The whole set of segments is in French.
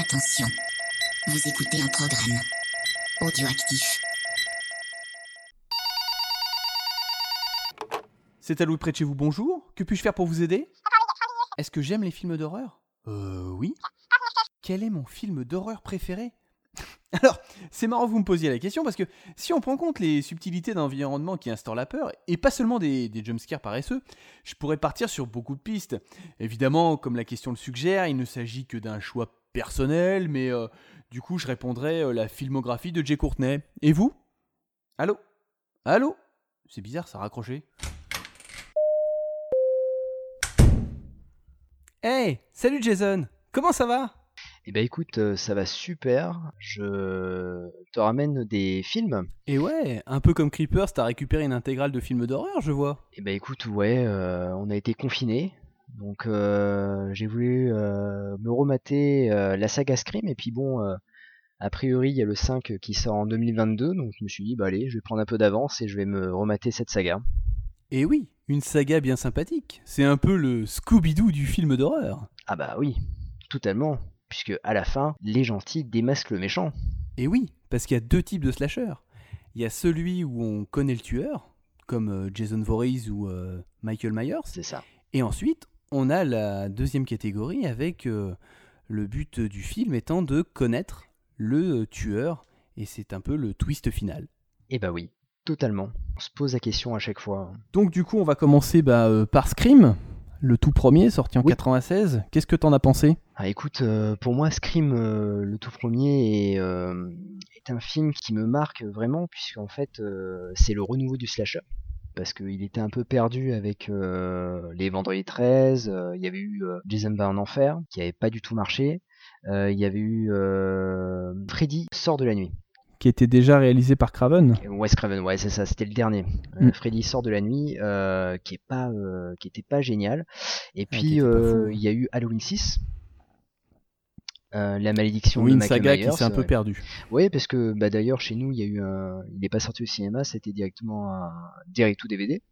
Attention, vous écoutez un programme audioactif. C'est à Louis près de chez vous, bonjour. Que puis-je faire pour vous aider? Est-ce que j'aime les films d'horreur? Euh oui. Quel est mon film d'horreur préféré? Alors, c'est marrant que vous me posiez la question parce que si on prend en compte les subtilités d'environnement qui instaurent la peur, et pas seulement des, des jumpscares paresseux, je pourrais partir sur beaucoup de pistes. Évidemment, comme la question le suggère, il ne s'agit que d'un choix personnel, mais euh, du coup, je répondrais euh, la filmographie de Jay Courtney. Et vous? Allô? Allô? C'est bizarre, ça a raccroché. Hey Salut Jason Comment ça va? Eh ben écoute, euh, ça va super. Je te ramène des films. Et ouais, un peu comme Creepers, t'as récupéré une intégrale de films d'horreur, je vois. Eh ben écoute, ouais, euh, on a été confinés. Donc euh, j'ai voulu euh, me remater euh, la saga Scream. Et puis bon, a priori, il y a le 5 qui sort en 2022. Donc je me suis dit, bah allez, je vais prendre un peu d'avance et je vais me remater cette saga. Et oui, une saga bien sympathique. C'est un peu le Scooby-Doo du film d'horreur. Ah bah oui, totalement. Puisque à la fin, les gentils démasquent le méchant. Et oui, parce qu'il y a deux types de slashers. Il y a celui où on connaît le tueur, comme Jason Voorhees ou euh, Michael Myers. C'est ça. Et ensuite, on a la deuxième catégorie avec euh, le but du film étant de connaître le tueur. Et c'est un peu le twist final. Eh bah oui, totalement. On se pose la question à chaque fois. Donc du coup, on va commencer bah, euh, par Scream, le tout premier, sorti en Oui. 96. Qu'est-ce que t'en as pensé? Ah écoute, euh, pour moi Scream, euh, le tout premier, est, est un film qui me marque vraiment, puisqu'en fait euh, c'est le renouveau du slasher. Parce qu'il était un peu perdu avec euh, les Vendredi 13, euh, il y avait eu euh, Jason va en enfer, qui avait pas du tout marché, il y avait eu Freddy sort de la nuit. Qui était déjà réalisé par Craven. Wes Craven, ouais, c'est ça, c'était le dernier. Mm. Freddy sort de la nuit, qui est pas, euh, qui était pas génial. Et puis euh, il y a eu Halloween 6, euh, la malédiction Oui, de une saga Myers. qui s'est un peu perdue. Oui, parce que bah, d'ailleurs chez nous, il y a eu un, il n'est pas sorti au cinéma, c'était directement un direct to DVD,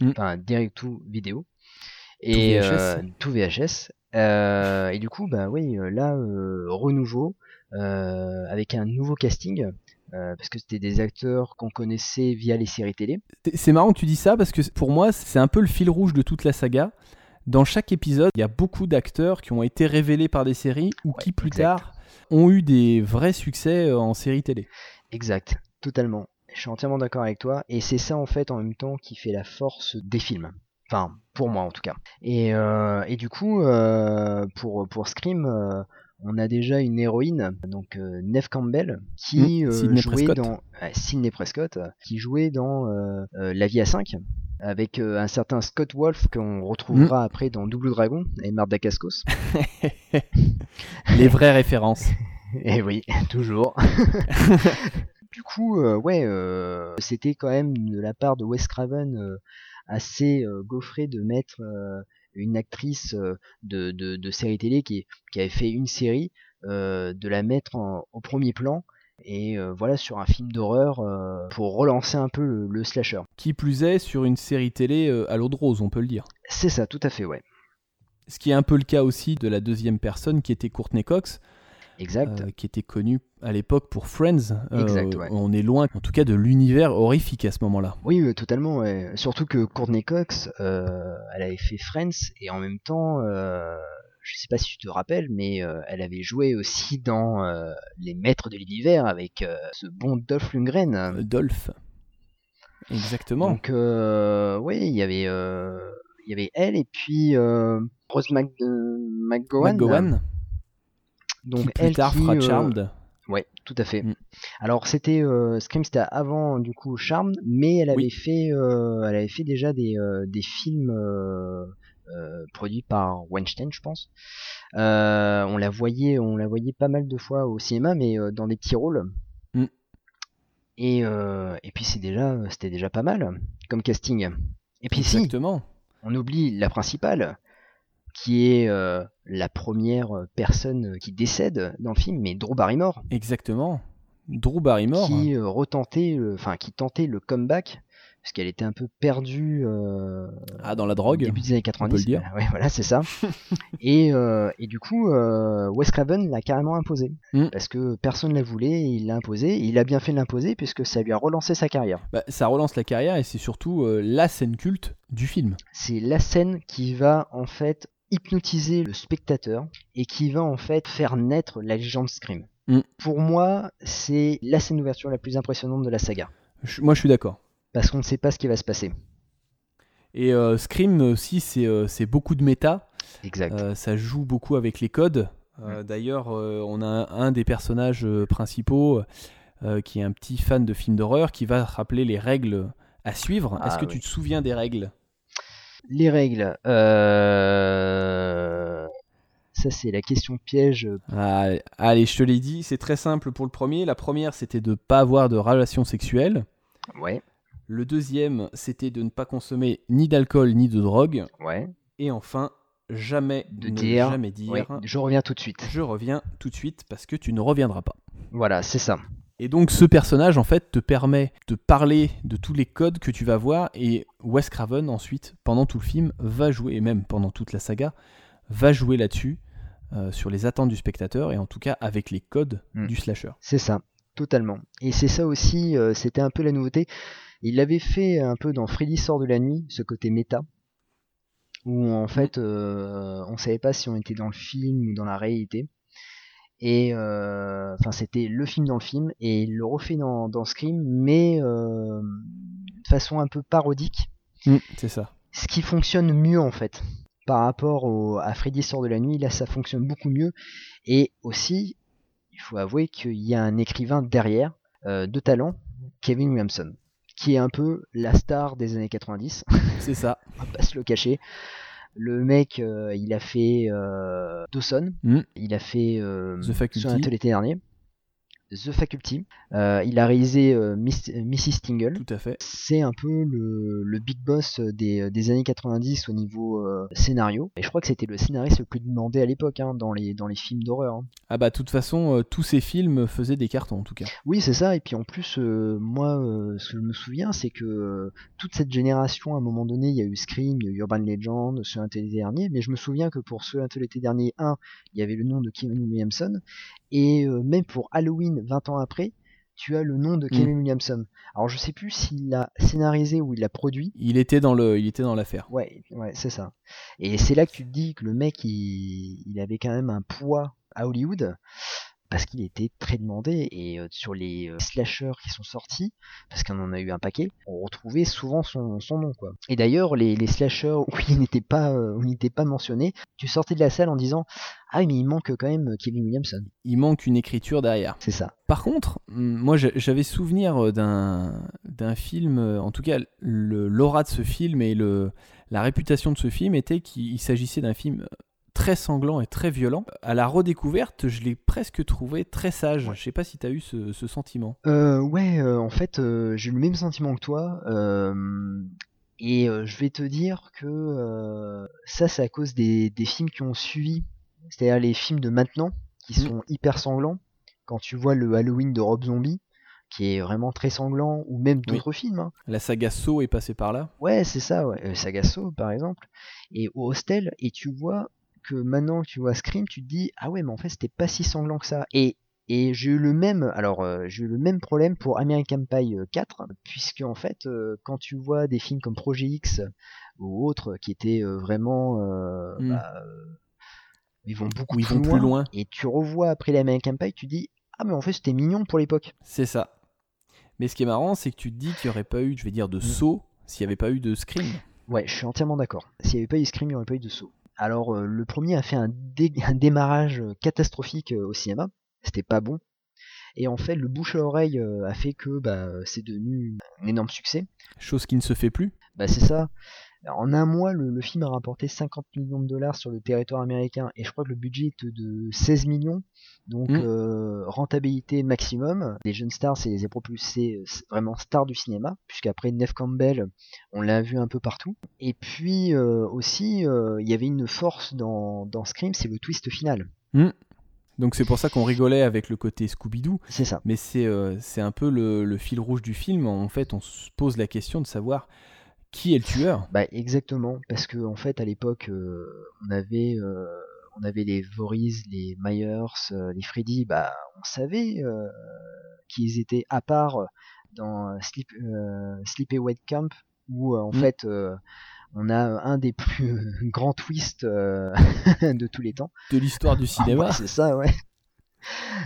Mm. enfin direct to vidéo et VHS. euh, tout VHS. Euh, et du coup, bah oui, là renouveau avec un nouveau casting. euh, parce que c'était des acteurs qu'on connaissait via les séries télé. C'est marrant que tu dis ça parce que pour moi, c'est un peu le fil rouge de toute la saga. Dans chaque épisode, il y a beaucoup d'acteurs qui ont été révélés par des séries ou qui plus exact. tard ont eu des vrais succès euh, en série télé. Exact, totalement. Je suis entièrement d'accord avec toi. Et c'est ça en fait en même temps qui fait la force des films. Enfin, pour moi en tout cas. Et, euh, et du coup, euh, pour, pour Scream, euh, on a déjà une héroïne, donc euh, Neve Campbell, qui Mm, euh, jouait Prescott. dans Sidney Prescott, qui jouait dans euh, euh, La Vie à 5 avec un certain Scott Wolf qu'on retrouvera après dans Double Dragon et Marc Dacascos. Les vraies références. Et oui, toujours. du coup, euh, ouais, euh, c'était quand même de la part de Wes Craven euh, assez gaufré de mettre une actrice euh, de, de, de série télé qui, qui avait fait une série, euh, de la mettre en- au premier plan. Et euh, voilà, sur un film d'horreur euh, pour relancer un peu le, le slasher. Qui plus est, sur une série télé euh, à l'eau de rose, on peut le dire. C'est ça, tout à fait, ouais. Ce qui est un peu le cas aussi de la deuxième personne qui était Courtney Cox, Exact. euh, qui était connue à l'époque pour Friends. Euh, Exact, ouais. On est loin, en tout cas, de l'univers horrifique à ce moment-là. Oui, euh, totalement. ouais. Surtout que Courtney Cox, euh, elle avait fait Friends et en même temps, je sais pas si tu te rappelles, mais elle avait joué aussi dans Les Maîtres de l'Univers avec ce bon Dolph Lundgren. Dolph. Exactement. Donc, oui, il y avait, il y avait elle et puis Rose Mc, McGowan. McGowan, Donc qui plus elle tard qui, fera euh, Charmed. Ouais, tout à fait. Mm. Alors c'était euh, Scream, c'était avant du coup Charm, mais elle avait Oui. fait, euh, elle avait fait déjà des, euh, des films euh, euh, produits par Weinstein, je pense. Euh, on la voyait, on la voyait pas mal de fois au cinéma, mais euh, dans des petits rôles. Mm. Et euh, et puis c'est déjà, c'était déjà pas mal comme casting. Et puis si, Exactement. on oublie la principale, qui est euh, la première personne qui décède dans le film, mais Drew Barrymore Exactement. Drew Barrymore. qui euh, retentait, enfin qui tentait le comeback parce qu'elle était un peu perdue euh, Ah, dans la au drogue début des années 90. le dire. Ouais, voilà, c'est ça. et, euh, et du coup, euh, Wes Craven l'a carrément imposé. Mm. Parce que personne ne la voulait, et il l'a imposé. Et il a bien fait de l'imposer, puisque ça lui a relancé sa carrière. Bah, ça relance la carrière et c'est surtout euh, la scène culte du film. C'est la scène qui va en fait hypnotiser le spectateur et qui va en fait faire naître la légende Scream. Mm. Pour moi, c'est la scène d'ouverture la plus impressionnante de la saga. Je- moi, je suis d'accord. Parce qu'on ne sait pas ce qui va se passer. Et euh, Scream aussi, c'est euh, c'est beaucoup de méta. Exact. Euh, ça joue beaucoup avec les codes. D'ailleurs, on a un, des personnages principaux qui est un petit fan de films d'horreur qui va rappeler les règles à suivre. Ah, Est-ce que oui. tu te souviens des règles? Les règles. Euh... Ça, c'est la question piège. Ah, Allez, je te l'ai dit, c'est très simple pour le premier. La première, c'était de ne pas avoir de relations sexuelles. Ouais, Le deuxième, c'était de ne pas consommer ni d'alcool ni de drogue. ouais. Et enfin, jamais De ne dire, jamais dire ouais. Je reviens tout de suite. je reviens tout de suite parce que tu ne reviendras pas. Voilà, c'est ça. Et donc ce personnage en fait te permet de parler de tous les codes que tu vas voir et Wes Craven ensuite pendant tout le film va jouer et même pendant toute la saga va jouer là-dessus euh, sur les attentes du spectateur et en tout cas avec les codes Mm. du slasher. C'est ça, totalement. Et c'est ça aussi, euh, c'était un peu la nouveauté. Il l'avait fait un peu dans Freddy sort de la nuit, ce côté méta, où en fait euh, on savait pas si on était dans le film ou dans la réalité. Et euh, enfin c'était le film dans le film, et il le refait dans, dans Scream, mais euh, de façon un peu parodique, Mm, c'est ça. ce qui fonctionne mieux en fait. Par rapport au, à Freddy sort de la nuit, là ça fonctionne beaucoup mieux. Et aussi, il faut avouer qu'il y a un écrivain derrière, euh, de talent, Kevin Williamson, qui est un peu la star des années 90, C'est ça. on va pas se le cacher. Le mec, euh, il a fait euh, Dawson, Mm. il a fait euh, The Faculty. sur l'été dernier, The Faculty, euh, il a réalisé euh, Miss- Mrs. Tingle, Tout à fait. c'est un peu le, le big boss des, des années 90 au niveau euh, scénario. Et je crois que c'était le scénariste le plus demandé à l'époque hein, dans, les, dans les films d'horreur. hein. Ah bah de toute façon euh, tous ces films faisaient des cartons en tout cas. Oui, c'est ça. Et puis en plus, euh, moi, euh, ce que je me souviens, c'est que euh, toute cette génération, à un moment donné, il y a eu Scream, il y a eu Urban Legend, un l'été dernier. Mais je me souviens que pour un l'été dernier 1, il y avait le nom de Kevin Williamson. Et euh, même pour Halloween, 20 ans après, tu as le nom de Kevin Williamson. Alors je sais plus s'il l'a scénarisé ou il l'a produit. Il était dans le il était dans l'affaire. Ouais, ouais, c'est ça. Et c'est là que tu te dis que le mec, il, il avait quand même un poids à Hollywood parce qu'il était très demandé et euh, sur les euh, slashers qui sont sortis, parce qu'on en a eu un paquet, on retrouvait souvent son, son nom quoi. Et d'ailleurs les, les slashers où il n'était pas euh, où il n'était pas mentionné, tu sortais de la salle en disant ah mais il manque quand même Kevin Williamson. Il manque une écriture derrière. C'est ça. Par contre, hum, moi j'a- j'avais souvenir d'un d'un film, en tout cas l'aura de ce film et le, la réputation de ce film était qu'il s'agissait d'un film très sanglant et très violent. À la redécouverte, je l'ai presque trouvé très sage. Je sais pas si tu as eu ce, ce sentiment. Euh, ouais, euh, en fait, euh, j'ai eu le même sentiment que toi. et je vais te dire que ça, c'est à cause des, des films qui ont suivi. C'est-à-dire les films de maintenant, qui Mhm. sont hyper sanglants. Quand tu vois le Halloween de Rob Zombie, qui est vraiment très sanglant, ou même Oui. d'autres films. hein. La saga Saw est passée par là. Ouais, c'est ça, ouais. Euh, Sagasso, par exemple. Et au Hostel, et tu vois que maintenant que tu vois Scream, tu te dis, ah ouais, mais en fait, c'était pas si sanglant que ça. Et, et j'ai eu le même, alors, euh, j'ai eu le même problème pour American Pie euh, 4, puisque, en fait, euh, quand tu vois des films comme Projet X ou autres qui étaient euh, vraiment, euh, Mm. bah, euh, ils vont beaucoup ils plus, vont loin, plus loin. et tu revois après l'American Pie, tu dis, ah, mais en fait, c'était mignon pour l'époque. C'est ça. Mais ce qui est marrant, c'est que tu te dis qu'il n'y aurait pas eu, je vais dire, de Saw s'il n'y avait pas eu de Scream. Ouais, je suis entièrement d'accord. S'il n'y avait pas eu Scream, il n'y aurait pas eu de saut. Alors, euh, le premier a fait un, dé- un démarrage euh, catastrophique euh, au cinéma. C'était pas bon. Et en fait, le bouche à oreille a fait que bah, c'est devenu un énorme succès. Chose qui ne se fait plus. Bah, c'est ça. En un mois, le, le film a rapporté 50 millions de dollars sur le territoire américain et je crois que le budget est de 16 millions. Donc Mm. euh, rentabilité maximum. Les jeunes stars, c'est les propulsés vraiment stars du cinéma, puisqu'après Neve Campbell, on l'a vu un peu partout. Et puis euh, aussi, euh, il y avait une force dans, dans Scream, c'est le twist final. Donc c'est pour ça qu'on rigolait avec le côté Scooby-Doo. C'est ça. Mais c'est c'est un peu le, le fil rouge du film. En fait, on se pose la question de savoir qui est le tueur? Bah exactement, parce que en fait à l'époque euh, on avait euh, on avait les Voorhees, les Myers, euh, les Freddy, bah on savait euh, qu'ils étaient à part dans Sleep euh, Sleepaway Camp où en Mm. fait on a un des plus grands twists de tous les temps. De l'histoire du cinéma. Ouais, c'est ça, ouais.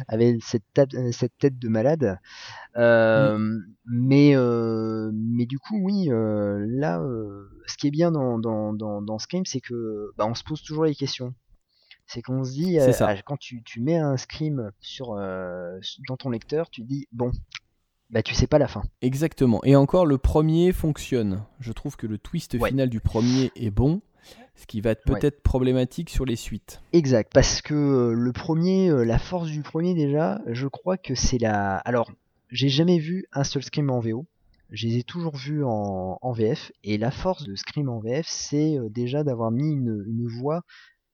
Avec cette, tête- euh, cette tête de malade. Euh, mais, euh, mais du coup, oui, euh, là, ce qui est bien dans, dans, dans, dans Scream, c'est que bah, on se pose toujours les questions. C'est qu'on se dit, ah, quand tu, tu mets un Scream sur, dans ton lecteur, tu dis, bon, bah tu sais pas la fin. Exactement. Et encore, le premier fonctionne. Je trouve que le twist Ouais. final du premier est bon, ce qui va être Ouais. peut-être problématique sur les suites. Exact, parce que euh, le premier, euh, la force du premier déjà, je crois que c'est la. Alors, j'ai jamais vu un seul Scream en VO. Je les ai toujours vus en, en VF. Et la force de Scream en VF, c'est euh, déjà d'avoir mis une, une voix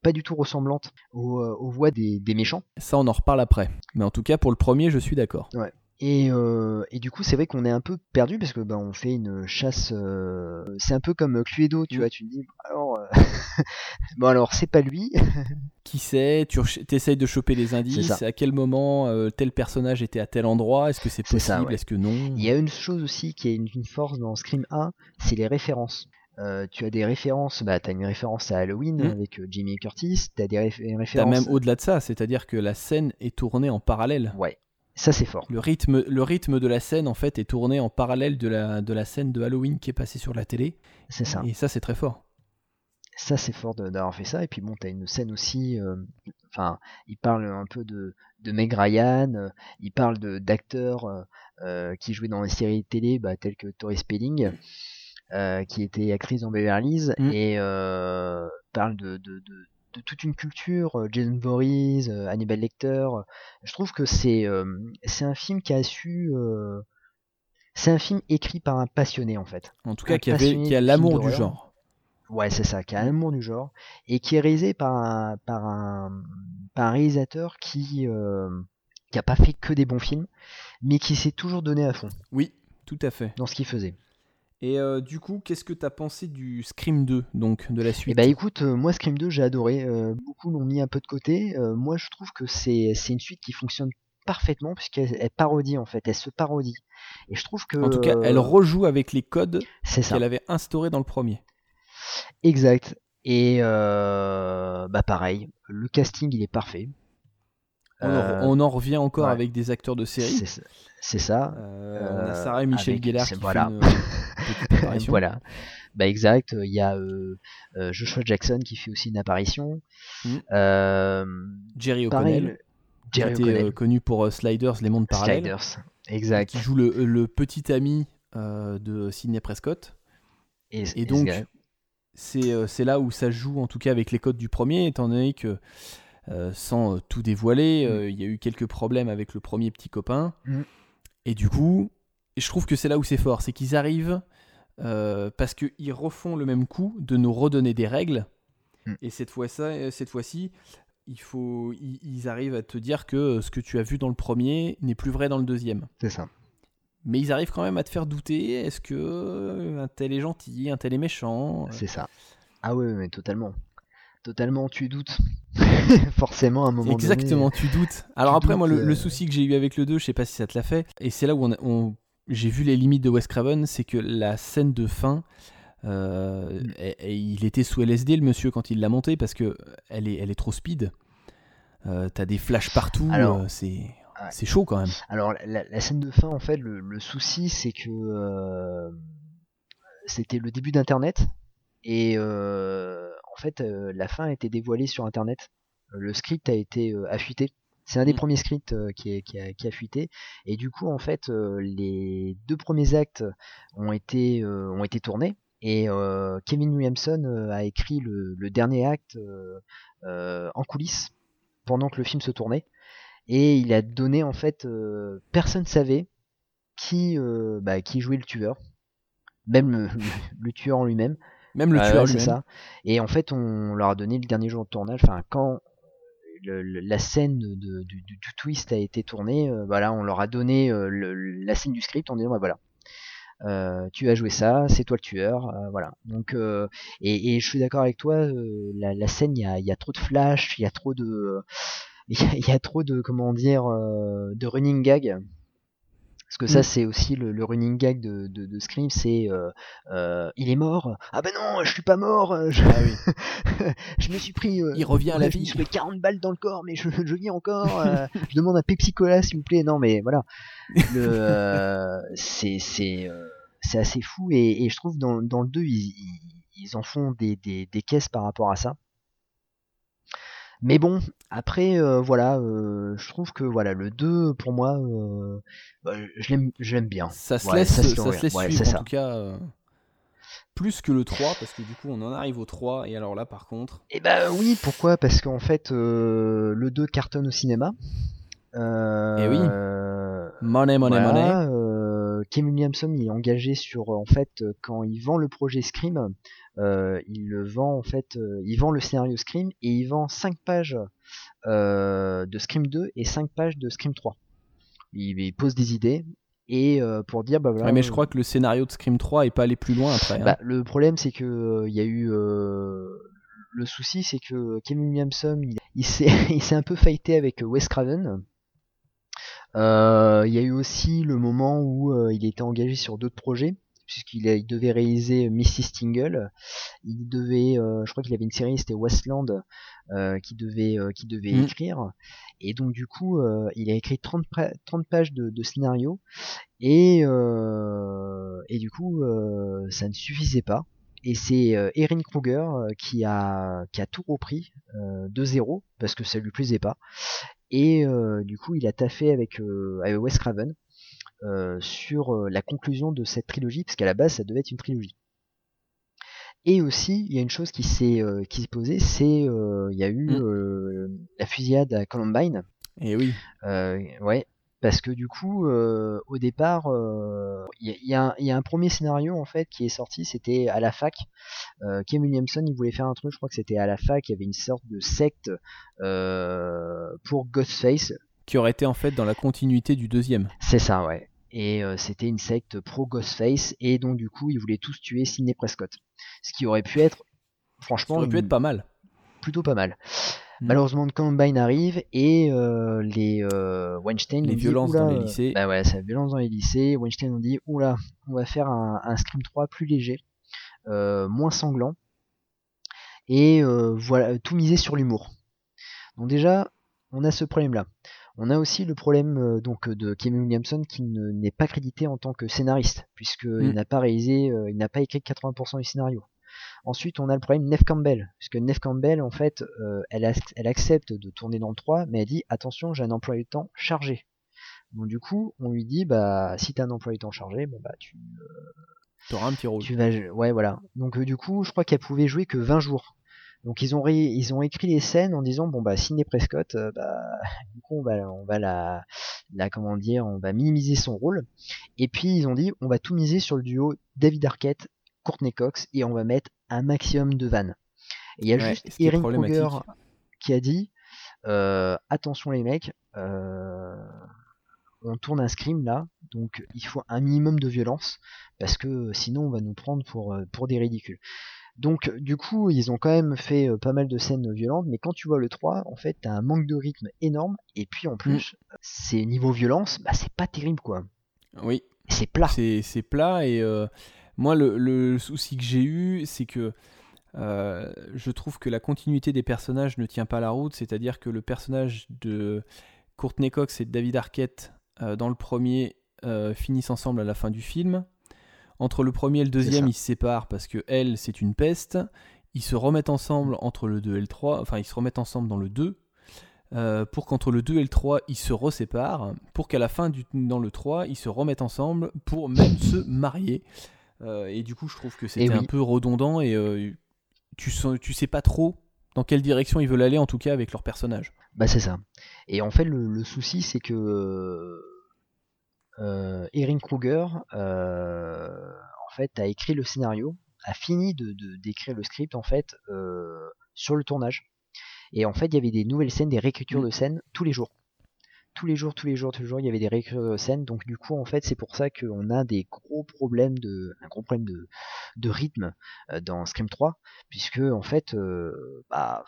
pas du tout ressemblante aux, aux voix des, des méchants. Ça, on en reparle après. Mais en tout cas, pour le premier, je suis d'accord. Et, euh, et du coup, c'est vrai qu'on est un peu perdu parce que bah, on fait une chasse. euh, c'est un peu comme Cluedo, tu Mm. vois. Tu te dis, alors, euh, bon alors c'est pas lui. Qui sait Tu essayes de choper les indices. À quel moment euh, tel personnage était à tel endroit Est-ce que c'est possible ouais. Est-ce que non? Il y a une chose aussi qui est une, une force dans Scream 1, c'est les références. Euh, tu as des références, bah t'as une référence à Halloween Mm. avec euh, Jimmy Curtis, t'as des réf- références. même au-delà de ça, c'est-à-dire que la scène est tournée en parallèle. Ouais, ça c'est fort. Le rythme, le rythme de la scène, en fait, est tourné en parallèle de la, de la scène de Halloween qui est passée sur la télé. C'est ça. Et ça, c'est très fort. Ça c'est fort de- d'avoir fait ça. Et puis bon, t'as une scène aussi. euh, Enfin, il parle un peu de, de Meg Ryan, euh, il parle de d'acteurs euh, qui jouaient dans les séries télé, bah, telles que Tori Spelling, euh, qui était actrice dans Beverly Hills, Mm. et euh, parle de, de, de, de toute une culture, euh, Jason Voorhees, euh, Hannibal Lecter. Je trouve que c'est euh, c'est un film qui a su. euh, c'est un film écrit par un passionné en fait. En tout cas, qui, avait, qui a l'amour du genre. Ouais, c'est ça, qui a un amour du genre et qui est réalisé par un par un, par un réalisateur qui euh, qui a pas fait que des bons films, mais qui s'est toujours donné à fond Oui, tout à fait. dans ce qu'il faisait. Et euh, du coup, qu'est-ce que t'as pensé du Scream 2, donc de la suite? Bah écoute, euh, moi Scream 2 j'ai adoré. Euh, beaucoup l'ont mis un peu de côté. Moi je trouve que c'est une suite qui fonctionne parfaitement puisqu'elle elle parodie en fait, elle se parodie. Et je trouve que En tout cas, elle rejoue avec les codes qu'elle avait instaurés dans le premier. Exact. Et euh, bah pareil, le casting il est parfait. On, en- Euh, on en revient encore ouais. avec des acteurs de série. c'est ça- ça. Euh, on a Euh, Sarah et Michel avec- Gellar qui voilà. fait une, euh, apparition. voilà. Bah exact. Il y a euh, euh, Joshua Jackson qui fait aussi une apparition. Mm. Euh, Jerry O'Connell, le- qui Jerry était euh, connu pour euh, Sliders, les mondes parallèles, Sliders. Exact. qui joue le, le petit ami euh, de Sidney Prescott. Et, Et donc, c'est euh, là où ça joue, en tout cas avec les codes du premier, étant donné que, euh, sans euh, tout dévoiler, euh, il y a eu quelques problèmes avec le premier petit copain. Mm. Et du coup, je trouve que c'est là où c'est fort, c'est qu'ils arrivent, euh, parce qu'ils refont le même coup, de nous redonner des règles. Mm. Et cette fois-ci, cette fois-ci il faut, ils, arrivent à te dire que euh, ce que tu as vu dans le premier n'est plus vrai dans le deuxième. c'est ça. Mais ils arrivent quand même à te faire douter. Est-ce que euh, un tel est gentil, un tel est méchant? C'est ça. Ah ouais, mais totalement. Totalement, tu doutes. Forcément, à un moment Exactement, donné. tu doutes. Alors tu après, moi, le, euh. souci que j'ai eu avec le 2, je sais pas si ça te l'a fait, et c'est là où on, on- j'ai vu les limites de Wes Craven, c'est que la scène de fin, euh, Mm. et- et il était sous LSD, le monsieur, quand il l'a monté, parce que elle est, elle est trop speed. Euh, T'as des flashs partout, euh, c'est chaud quand même. Alors la, la scène de fin, en fait, le, le souci, c'est que c'était le début d'Internet et euh, fait, euh, la fin a été dévoilée sur Internet. Euh, Le script a été euh, affûté. C'est un des Mm. premiers scripts qui, est- qui a, qui a fuité et du coup, en fait, les deux premiers actes ont été ont été tournés. Et euh, Kevin Williamson a écrit le, le dernier acte euh, euh, en coulisses pendant que le film se tournait et il a donné en fait personne savait qui euh, bah, qui jouait le tueur même le tueur en lui-même Même le tueur c'est ça et en fait on leur a donné le dernier jour de tournage enfin quand la scène de, du, twist a été tournée, voilà, on leur a donné la scène du script en disant bah, voilà, euh, tu as joué ça, c'est toi le tueur, euh, voilà. Donc euh, et, je suis d'accord avec toi, la, scène, il y a, trop de flash, il y a trop de, il y, a trop de comment dire, de running gag. Parce que ça, mm. c'est aussi le, running gag de, de, Scream, c'est il est mort. Ah ben non, je suis pas mort. Je, ah je me suis pris. il revient à la vie. Je me suis 40 balles dans le corps, mais je, je vis encore. je demande un Pepsi Cola, s'il vous plaît. Non, mais voilà. c'est c'est c'est assez fou et, je trouve dans, dans le 2 ils, en font des, des, caisses par rapport à ça. Mais bon, après euh, voilà, euh, je trouve que voilà le 2 pour moi, euh, bah, je l'aime bien. Ça se laisse, ça, se laisse suivre en tout cas. Plus que le 3, parce que du coup on en arrive au 3, et alors là par contre. Eh bah oui, pourquoi? Parce qu'en fait le 2 cartonne au cinéma. et eh oui. Money, money, money. Kim Williamson il est engagé sur en fait quand il vend le projet Scream, euh, il le vend en fait, euh, il vend le scénario Scream et il vend 5 pages euh, de Scream 2 et 5 pages de Scream 3. Il, pose des idées et pour dire bah voilà. mais je crois que le scénario de Scream 3 est pas allé plus loin après. Hein. Bah, le problème c'est que il y a eu le souci c'est que Kim Williamson il, il s'est un peu fighté avec Wes Craven euh, il y a eu aussi le moment où euh, il était engagé sur d'autres projets puisqu'il il devait réaliser Missy Stingle. Il devait, euh, je crois qu'il avait une série, c'était Westland, qui devait, qui devait mm. écrire. Et donc du coup, il a écrit 30, 30 pages de, de scénario. Et, et du coup, ça ne suffisait pas. Et c'est Erin Kruger qui a, qui a tout repris de zéro parce que ça lui plaisait pas. Et euh, du coup, il a taffé avec, euh, avec Wes Craven euh, sur la conclusion de cette trilogie, parce qu'à la base, ça devait être une trilogie. Et aussi, il y a une chose qui s'est qui s'est posée, c'est il y a eu mm. la fusillade à Columbine. Et oui. ouais, parce que du coup, euh, au départ, euh, il y, a, un premier scénario en fait qui est sorti, c'était à la fac. Euh, Kim Williamson, il voulait faire un truc, je crois que c'était à la fac, il y avait une sorte de secte pour Ghostface. Qui aurait été en fait dans la continuité du deuxième. C'est ça, ouais. Et c'était une secte pro Ghostface, et donc du coup, ils voulaient tous tuer Sidney Prescott. Ce qui aurait pu être, franchement, ça aurait pu être pas mal. Plutôt pas mal. Mm. Malheureusement, Combine arrive et euh, les euh, Weinstein. Les violences dans les lycées. Bah ouais, c'est la violence dans les lycées. Weinstein ont dit oula, on va faire un, un Scream 3 plus léger, euh, moins sanglant. Et voilà, tout miser sur l'humour. Donc déjà, on a ce problème-là. On a aussi le problème donc de Kevin Williamson qui n'est pas crédité en tant que scénariste, puisqu'il mm. n'a pas réalisé, il n'a pas écrit 80% du scénario. Ensuite, on a le problème Neve Campbell, puisque Neve Campbell, en fait, euh, elle, accepte de tourner dans le 3, mais elle dit attention, j'ai un emploi du temps chargé. Donc du coup, on lui dit bah si t'as un emploi du temps chargé, bon bah tu euh, auras un petit rôle. Tu vas ouais voilà. Donc euh, du coup, je crois qu'elle pouvait jouer que 20 jours. Donc ils ont ils ont écrit les scènes en disant bon bah Sidney Prescott bah du coup on va on va la la comment dire on va minimiser son rôle et puis ils ont dit on va tout miser sur le duo David Arquette Courtney Cox et on va mettre un maximum de vannes. il y a juste Erin Kruger qui a dit euh, attention les mecs, euh, on tourne un scream là, donc il faut un minimum de violence parce que sinon on va nous prendre pour, euh, pour des ridicules. Donc du coup, ils ont quand même fait pas mal de scènes violentes, mais quand tu vois le 3, en fait, t'as un manque de rythme énorme, et puis en plus, mm. c'est niveau violence, bah c'est pas terrible quoi. Oui. C'est plat. C'est plat et moi, le, souci que j'ai eu, c'est que euh, je trouve que la continuité des personnages ne tient pas la route, c'est-à-dire que le personnage de Courtney Cox et de David Arquette euh, dans le premier euh, finissent ensemble à la fin du film. Entre le premier et le deuxième, ils se séparent parce que elle, c'est une peste. Ils se remettent ensemble entre le 2 et le 3, enfin ils se remettent ensemble dans le 2, pour qu'entre le 2 et le 3, ils se reséparent, pour qu'à la fin, du, dans le 3, ils se remettent ensemble pour même se marier. Euh, et du coup, je trouve que c'était un peu redondant et euh, tu, tu sais pas trop dans quelle direction ils veulent aller, en tout cas avec leur personnage. Bah, c'est ça. Et en fait, le, souci, c'est que euh, Erin Kruger, en fait, a écrit le scénario, a fini de d'écrire le script, en fait, sur le tournage. Et en fait, il y avait des nouvelles scènes, des réécritures Mm. de scènes tous les jours. Tous les jours, tous les jours, tous les jours, il y avait des réécritures de scènes. Donc du coup, en fait, c'est pour ça qu'on a des gros problèmes de, un gros problème de, de rythme euh, dans Scream 3, puisque en fait, euh, bah,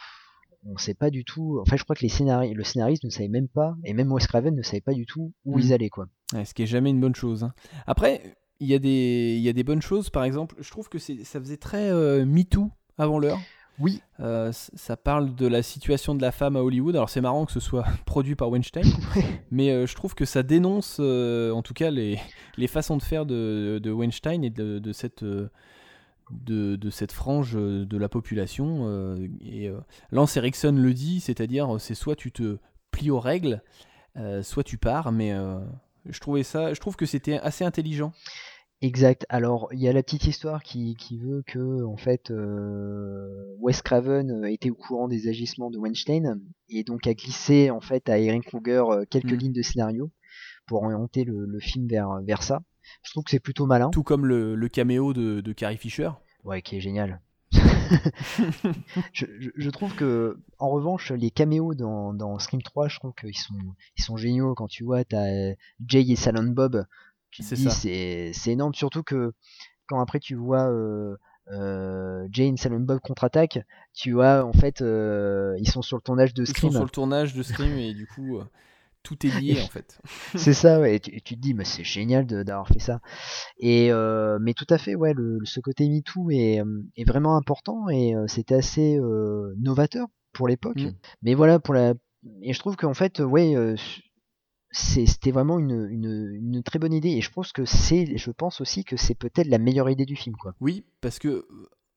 on sait pas du tout. En fait, je crois que les scénaristes, le scénariste ne savait même pas, et même Wes Craven ne savait pas du tout où Mm. ils allaient, quoi. Ouais, ce qui est jamais une bonne chose. hein. Après, il y, a des- il y a des bonnes choses, par exemple, je trouve que c'est- ça faisait très euh, MeToo avant l'heure. Oui, Euh, ça parle de la situation de la femme à Hollywood. Alors c'est marrant que ce soit produit par Weinstein, mais euh, je trouve que ça dénonce euh, en tout cas les, les façons de faire de, de Weinstein et de, de cette, de, de cette frange de la population. euh, et euh, Lance Erickson le dit, c'est-à-dire c'est soit tu te plies aux règles, euh, soit tu pars, mais je, trouvais ça, je trouve que c'était assez intelligent. Exact. Alors, il y a la petite histoire qui, qui veut que, en fait, euh, Wes Craven euh, était au courant des agissements de Weinstein et donc a glissé en fait à Erin Kruger euh, quelques Mm. lignes de scénario pour orienter le, le film vers, vers ça. Je trouve que c'est plutôt malin. Tout comme le, le caméo de, de Carrie Fisher. Ouais, qui est génial. je, je- je trouve que, en revanche, les caméos dans, dans Scream 3, je trouve qu'ils sont, ils sont géniaux. Quand tu vois, t'as euh, Jay et Salon Bob, tu te C'est dis énorme. Surtout que quand après tu vois euh, euh, Jay et Salon Bob contre-attaque, tu vois, en fait, euh, ils sont sur le tournage de Ils sont Scream. sur le tournage de Scream et du coup tout est lié en fait. C'est ça, ouais. Et tu, et tu te dis, mais c'est génial de- d'avoir fait ça. Et mais tout à fait, ouais. Le, ce côté MeToo est, est vraiment important et c'était assez novateur pour l'époque. Mm. Mais voilà, pour la. Et je trouve qu'en fait, ouais, c'était vraiment une, une, une très bonne idée. Et je pense que c'est, je pense aussi que c'est peut-être la meilleure idée du film, quoi. Oui, parce que euh,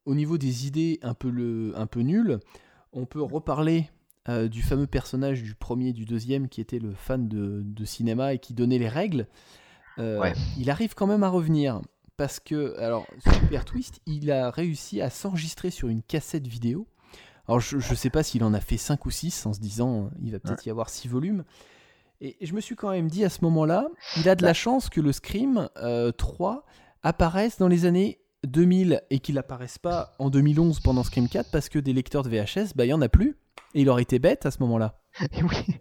au niveau des idées un peu, le, un peu nulles, on peut reparler euh, du fameux personnage du premier et du deuxième qui était le fan de, de cinéma et qui donnait les règles. Euh, Ouais. Il arrive quand même à revenir. Parce que, alors, super twist, il a réussi à s'enregistrer sur une cassette vidéo. Alors, je ne sais pas s'il en a fait 5 ou 6 en se disant, il va peut-être y avoir 6 volumes. Et je me suis quand même dit à ce moment-là, il a de la chance que le Scream euh, 3 apparaisse dans les années 2000 et qu'il apparaisse pas en 2011 pendant Scream 4 parce que des lecteurs de VHS, bah il y en a plus. Et il aurait été bête à ce moment-là. Et oui.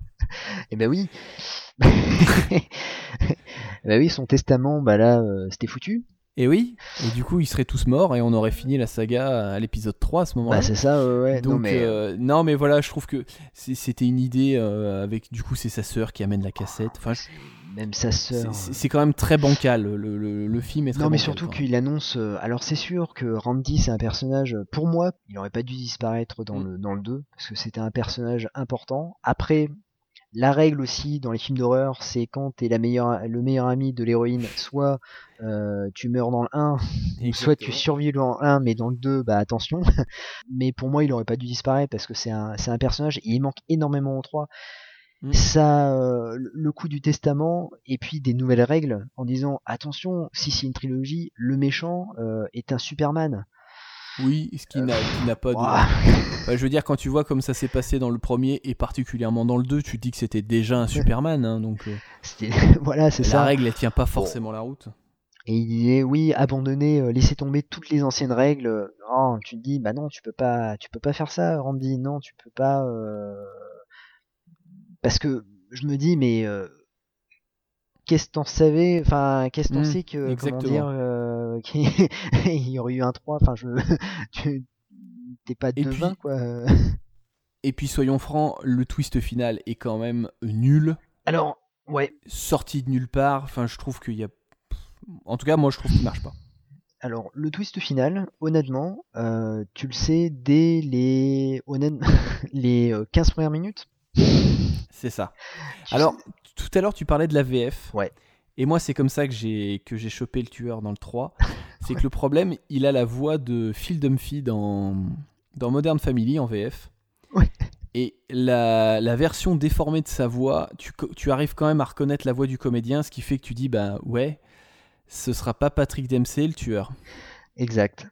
Et ben oui. Eh ben oui, son testament, bah là, euh, c'était foutu. Et oui, et du coup ils seraient tous morts et on aurait fini la saga à l'épisode 3 à ce moment-là. Bah c'est ça, ouais, ouais. Donc, non mais. euh, non, mais voilà, je trouve que c'était une idée euh, avec, du coup, c'est sa sœur qui amène la cassette. Enfin, je- Même sa sœur. c'est- quand même très bancal. Le, le- le film est très Non, mais bancal, surtout qu'il annonce. euh, alors, c'est sûr que Randy, c'est un personnage. euh, Pour moi, il aurait pas dû disparaître dans, Mm. le, dans le 2, parce que c'était un personnage important. Après, la règle aussi dans les films d'horreur, c'est quand t'es la meilleure, le meilleur ami de l'héroïne, soit euh, tu meurs dans le 1, ou soit tu survis dans le 1, mais dans le 2, bah attention. mais pour moi, il aurait pas dû disparaître, parce que c'est un, un personnage, et il manque énormément au 3. Mm. Ça, euh, le- le coup du testament, et puis des nouvelles règles, en disant attention, si c'est une trilogie, le méchant euh, est un Superman. Oui, ce qui n'a pas de. Bah, je veux dire, quand tu vois comme ça s'est passé dans le premier et particulièrement dans le 2, tu te dis que c'était déjà un Superman. hein, donc euh, voilà, c'est la ça. règle, elle tient pas forcément la route. Et il disait oui, abandonner, euh, laisser tomber toutes les anciennes règles. Oh, tu te dis bah non, tu peux pas, tu peux pas faire ça, Randy. Non, tu peux pas. euh, Parce que je me dis mais euh, qu'est-ce que t'en savais Enfin, qu'est-ce que t'en Mm, sais que comment dire euh, qu'il il y aurait eu un 3 Enfin, je tu t'es pas devin puis- quoi. Et puis, soyons francs, le twist final est quand même nul, Alors ouais. sorti de nulle part. Enfin, je trouve qu'il y a. En tout cas, moi, je trouve qu'il marche pas. Alors, le twist final, honnêtement, euh, tu le sais dès les, honnête... les euh, 15 premières minutes. C'est ça. Alors, tout à l'heure, tu parlais de la VF. Ouais. Et moi, c'est comme ça que j'ai que j'ai chopé le tueur dans le 3. C'est que le problème, il a la voix de Phil Dunphy dans, dans Modern Family en VF. Ouais. Et la, la version déformée de sa voix, tu, tu arrives quand même à reconnaître la voix du comédien, ce qui fait que tu dis, bah ouais, ce sera pas Patrick Dempsey le tueur. Exact.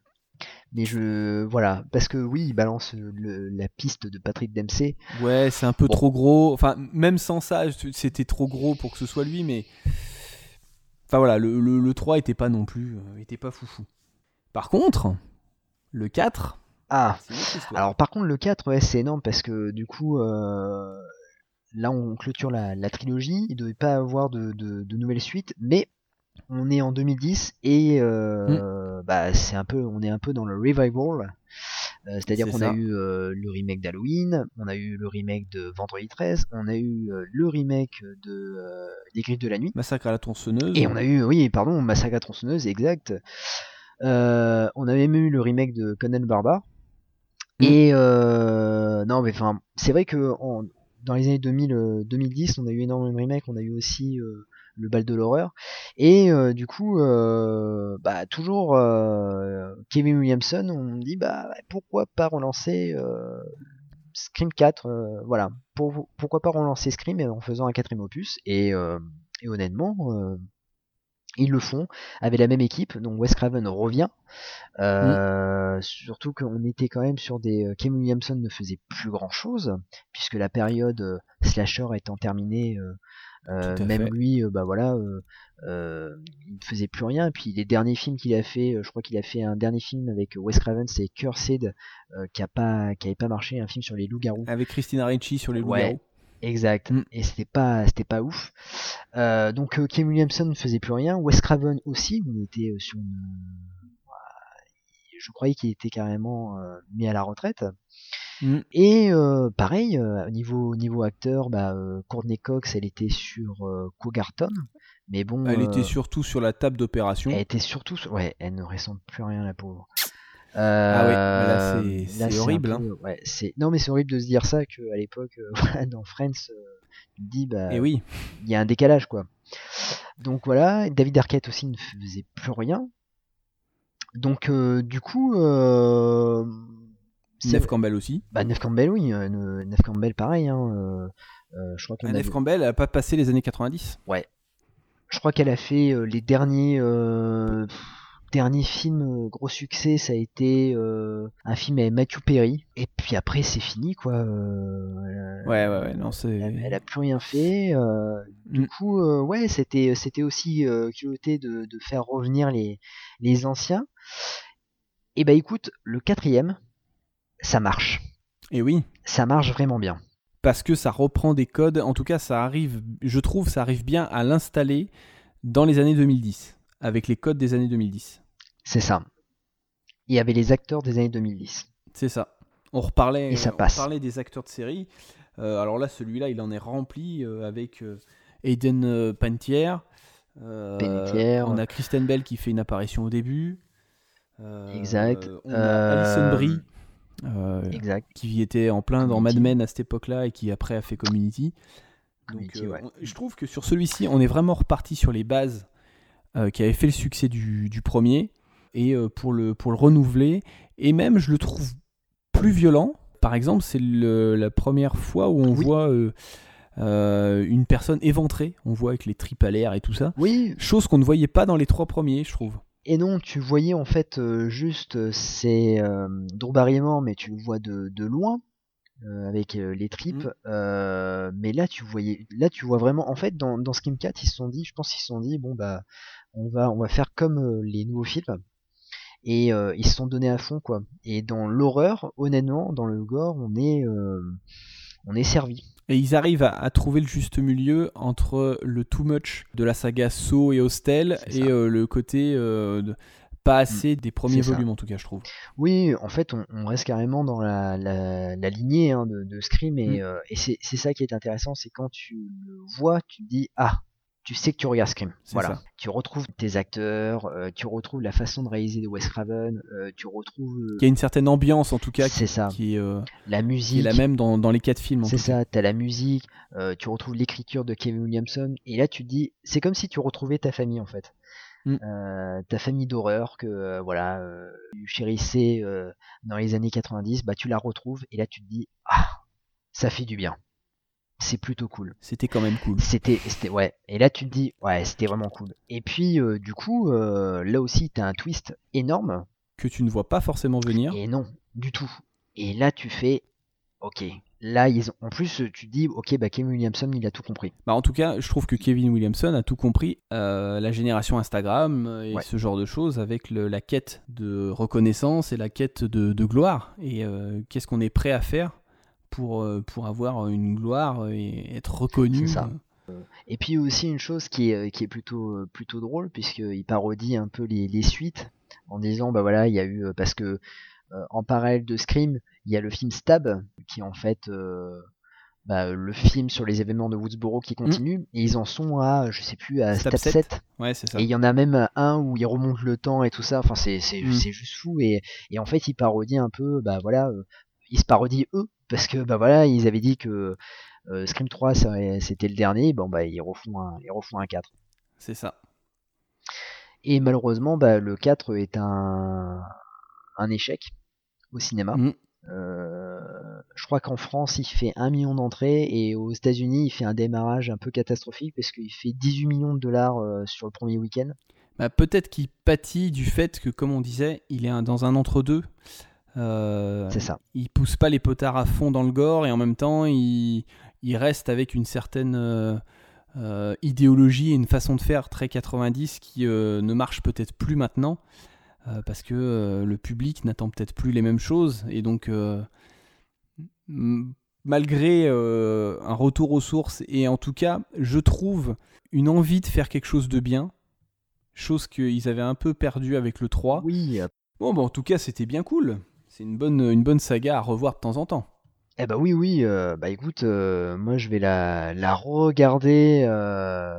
Mais je, voilà, parce que oui, il balance le- la piste de Patrick Dempsey. Ouais, c'est un peu Bon. trop gros. Enfin, même sans ça, c'était trop gros pour que ce soit lui, mais. Enfin voilà, le, le, le 3 était pas non plus. euh, était pas foufou. Par contre, le 4, Ah, alors par contre le 4, ouais, c'est énorme parce que du coup, euh, là on clôture la, la trilogie, il devait pas avoir de, de, de nouvelles suites, mais on est en 2010 et euh, bah c'est un peu, on est un peu dans le revival. Euh, C'est-à-dire C'est qu'on a eu euh, le remake d'Halloween, on a eu le remake de Vendredi 13, on a eu le remake de Les Griffes de la Nuit, Massacre à la tronçonneuse. et on a eu, oui, pardon, Massacre à tronçonneuse, exact. On a même eu le remake de Conan le Barbare. Mm. Et euh, non, mais enfin, c'est vrai que en- dans les années 2000, euh, 2010, on a eu énormément de remakes. On a eu aussi le bal de l'horreur. Et euh, du coup, euh, bah toujours euh, Kevin Williamson, on dit bah pourquoi pas relancer Scream 4, euh, voilà, pour, pourquoi pas relancer Scream en faisant un quatrième opus? Et, honnêtement, ils le font avec la même équipe, donc Wes Craven revient. Euh, Surtout qu'on était quand même sur des. euh, Kevin Williamson ne faisait plus grand chose, puisque la période euh, slasher étant terminée, euh, euh, même fait. lui, euh, bah voilà, euh, euh, il ne faisait plus rien. Et puis les derniers films qu'il a fait, euh, je crois qu'il a fait un dernier film avec Wes Craven, c'est Cursed, euh, qui a pas, qui avait pas marché, un film sur les loups-garous. Avec Christina Ricci sur les Ouais. Exact. Mm. Et c'était pas, c'était pas ouf. Euh, donc euh, Kim Williamson ne faisait plus rien. Wes Craven aussi, on était euh, sur une... Je croyais qu'il était carrément euh, mis à la retraite. Mm. Et euh, pareil, au niveau, niveau acteur, bah, Courtney Cox, elle était sur Cougarton. Mais bon, Elle était surtout sur la table d'opération. elle était surtout... sur- Ouais, elle ne ressemble plus à rien, la pauvre. Ah ouais, là, Euh, c'est- horrible, hein. ouais, non mais c'est horrible de se dire ça qu'à l'époque, euh, dans Friends, euh, tu te dis bah Et oui, il y a un décalage quoi. Donc voilà, David Arquette aussi ne faisait plus rien. Donc euh, du coup, euh, Neve Campbell aussi. bah, Neve Campbell oui, Ne- Neve Campbell pareil. Hein, euh, je crois Ah, Neve Campbell, elle a pas passé les années 90. je crois qu'elle a fait les derniers pff, derniers films euh, gros succès, ça a été euh, un film avec Matthew Perry. Et puis après c'est fini quoi. euh, Ouais, ouais, ouais, non, c'est. elle, elle a plus rien fait. du Mm. coup, ouais, c'était c'était aussi culotté de, de faire revenir les les anciens. Et bah écoute, le quatrième, ça marche. Et oui, Ça marche vraiment bien. parce que ça reprend des codes. En tout cas, ça arrive, je trouve, ça arrive bien à l'installer dans les années 2010, avec les codes des années 2010. C'est ça. Il y avait les acteurs des années 2010. C'est ça. On reparlait, Et ça on passe. reparlait des acteurs de série. Euh, alors là, celui-là, il en est rempli euh, avec euh, Aiden euh, Panettiere. On a Kristen Bell qui fait une apparition au début. Exact. On a Alison Brie. Exact. qui était en plein dans Mad. Men à cette époque-là et qui après a fait Community. Donc, Community, ouais. on- je trouve que sur celui-ci, on est vraiment reparti sur les bases qui avaient fait le succès du, du premier et euh, pour, le, pour le renouveler. Et même, je le trouve plus violent. Par exemple, c'est la première fois où on Oui. voit euh, euh, une personne éventrée. On voit avec les tripes à l'air et tout ça. Oui, Chose qu'on ne voyait pas dans les trois premiers, je trouve. Et non, tu voyais en fait euh, juste c'est euh, mais tu le vois de, de loin euh, avec euh, les tripes. Mm. euh, mais là, tu voyais, là, tu vois vraiment. En fait, dans, dans Scream 4, ils se sont dit, je pense qu'ils se sont dit, bon bah, on va, on va faire comme les nouveaux films. Et euh, ils se sont donnés à fond quoi. Et dans l'horreur, honnêtement, dans le gore, on est, euh, on est servi. Et ils arrivent à, à trouver le juste milieu entre le too much de la saga Saw et Hostel et euh, le côté de- pas assez des premiers ça. volumes en tout cas je trouve. Oui, en fait, on, on reste carrément dans la, la, la lignée hein, de, de Scream et, Mm. euh, et c'est c'est ça qui est intéressant, c'est quand tu le vois, tu te dis ah, tu sais que tu regardes Scream. Voilà, ça. tu retrouves tes acteurs, euh, tu retrouves la façon de réaliser de Wes Craven, euh, tu retrouves euh, Il y a une certaine ambiance en tout cas c'est ça, qui euh, la qui est musique. la même dans, dans les quatre films. C'est ça, t'as la musique, euh, tu retrouves l'écriture de Kevin Williamson, et là tu te dis, c'est comme si tu retrouvais ta famille en fait. Mm. Euh, ta famille d'horreur que euh, voilà, euh, tu chérissais euh, dans les années 90, bah tu la retrouves, et là tu te dis, ah, ça fait du bien. C'est plutôt cool. C'était quand même cool. C'était, c'était, ouais. Et là tu te dis, ouais, c'était vraiment cool. Et puis euh, du coup, euh, là aussi t'as un twist énorme, Que tu ne vois pas forcément venir. et non, du tout. Et là tu fais, ok. Là, ils ont... en plus, tu te dis, ok, bah Kevin Williamson, il a tout compris. Bah, en tout cas, je trouve que Kevin Williamson a tout compris. euh, la génération Instagram et Ouais. ce genre de choses avec le- la quête de reconnaissance et la quête de, de gloire. Et qu'est-ce qu'on est prêt à faire pour, euh, pour avoir une gloire et être reconnu. C'est ça. Et puis aussi une chose qui est, qui est plutôt, euh, plutôt drôle, puisqu'il parodie un peu les, les suites, en disant, bah voilà, il y a eu, euh, parce que euh, en parallèle de Scream, il y a le film Stab, qui est en fait euh, bah, le film sur les événements de Woodsboro qui continue, et ils en sont à, je sais plus, à Stab Stab 7. 7. Ouais, c'est ça. Et il y en a même un où il remonte le temps et tout ça. Enfin, c'est c'est Mm. c'est juste fou. Et, et en fait, il parodie un peu. Bah voilà, euh, ils se parodient eux parce que bah voilà, ils avaient dit que euh, Scream 3 ça- c'était le dernier. Bon bah ils refont un, ils refont un 4. C'est ça. Et malheureusement, bah le 4 est un un échec au cinéma. Mm. Euh, je crois qu'en France, il fait 1 million d'entrées et aux États-Unis, il fait un démarrage un peu catastrophique parce qu'il fait 18 millions de dollars euh, sur le premier week-end. Bah, Peut-être qu'il pâtit du fait que, comme on disait, il est un- dans un entre-deux. Euh, C'est ça. il pousse pas les potards à fond dans le gore et en même temps il, il reste avec une certaine euh, euh, idéologie et une façon de faire très 90 qui euh, ne marche peut-être plus maintenant parce que le public n'attend peut-être plus les mêmes choses et donc malgré un retour aux sources et en tout cas je trouve une envie de faire quelque chose de bien chose qu'ils avaient un peu perdu avec le 3 Oui, bon bah en tout cas c'était bien cool c'est une bonne, une bonne saga à revoir de temps en temps Eh bah oui, oui, euh, bah écoute, euh, moi je vais la, la regarder euh,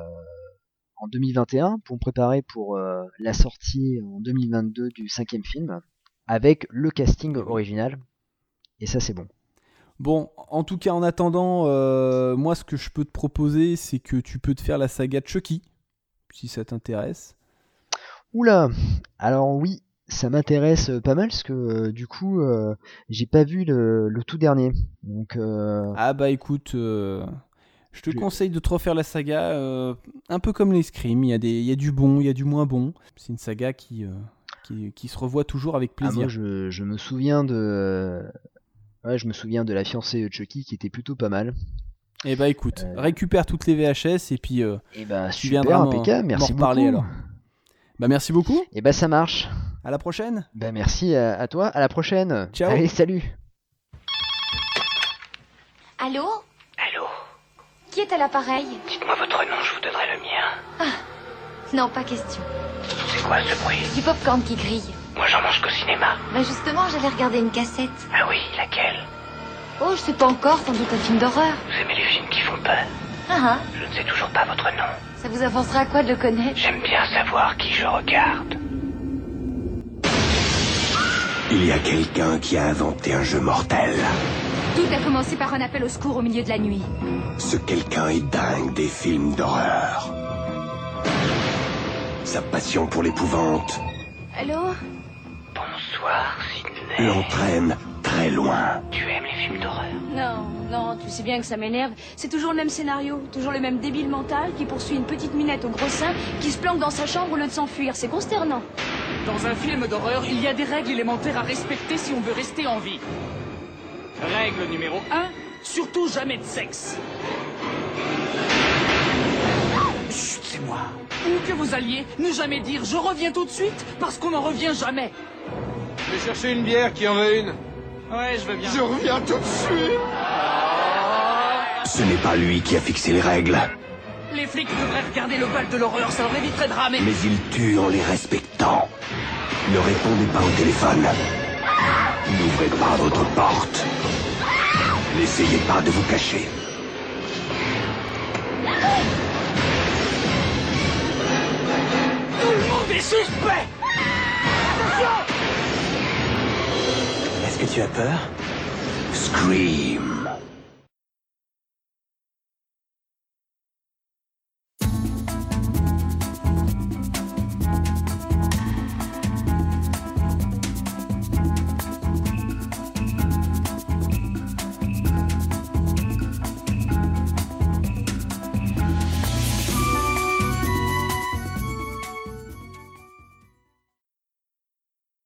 en 2021 pour me préparer pour la sortie en 2022 du cinquième film avec le casting original. Et ça c'est bon. Bon, en tout cas, en attendant, moi, ce que je peux te proposer, c'est que tu peux te faire la saga de Chucky, si ça t'intéresse. Oula Alors oui, ça m'intéresse euh, pas mal parce que euh, du coup euh, j'ai pas vu le, le tout dernier. Donc euh, Ah bah écoute, je te Je- conseille de te refaire la saga, un peu comme les Scream, il y, a des- il y a du bon, il y a du moins bon. C'est une saga qui, qui, qui se revoit toujours avec ah, moi plaisir. je, je me souviens de ouais, je me souviens de la fiancée de Chucky qui était plutôt pas mal. Et bah écoute, récupère toutes les VHS et puis Et bah tu super viendras impeccable, merci beaucoup. alors. Bah merci beaucoup, Et bah ça marche. À la prochaine Bah merci à, à toi, à la prochaine. Ciao. Allez, salut. Allô? Allô? Qui est à l'appareil? Dites-moi votre nom, je vous donnerai le mien. Non, pas question. C'est quoi ce bruit? Du popcorn qui grille. Moi j'en mange qu'au cinéma. Bah justement, j'allais regarder une cassette. Ah oui, laquelle? Oh, je sais pas encore, sans doute un film d'horreur. Vous aimez les films qui font peur? Ah ah, Je ne sais toujours pas votre nom. ça vous avancera à quoi de le connaître? J'aime bien savoir qui je regarde. Il y a quelqu'un qui a inventé un jeu mortel. Tout a commencé par un appel au secours au milieu de la nuit. Ce quelqu'un est dingue des films d'horreur. Sa passion pour l'épouvante Allô? Bonsoir, Sidney. l'entraîne très loin. Tu aimes les films d'horreur? Non, non, tu sais bien que ça m'énerve. C'est toujours le même scénario, toujours le même débile mental qui poursuit une petite minette au gros sein qui se planque dans sa chambre au lieu de s'enfuir. C'est consternant. Dans un film d'horreur, il y a des règles élémentaires à respecter si on veut rester en vie. Règle numéro 1, surtout jamais de sexe. Chut, c'est moi. Où que vous alliez, ne jamais dire je reviens tout de suite parce qu'on n'en revient jamais. Je vais chercher une bière qui en veut une. Ouais, je veux bien. Je reviens tout de suite. Ce n'est pas lui qui a fixé les règles, Les flics devraient regarder le bal de l'horreur, ça leur éviterait de ramer. mais il tue en les respectant. Ne répondez pas au téléphone. N'ouvrez pas votre porte. N'essayez pas de vous cacher. Tout le monde est suspect Est-ce que tu as peur? Scream.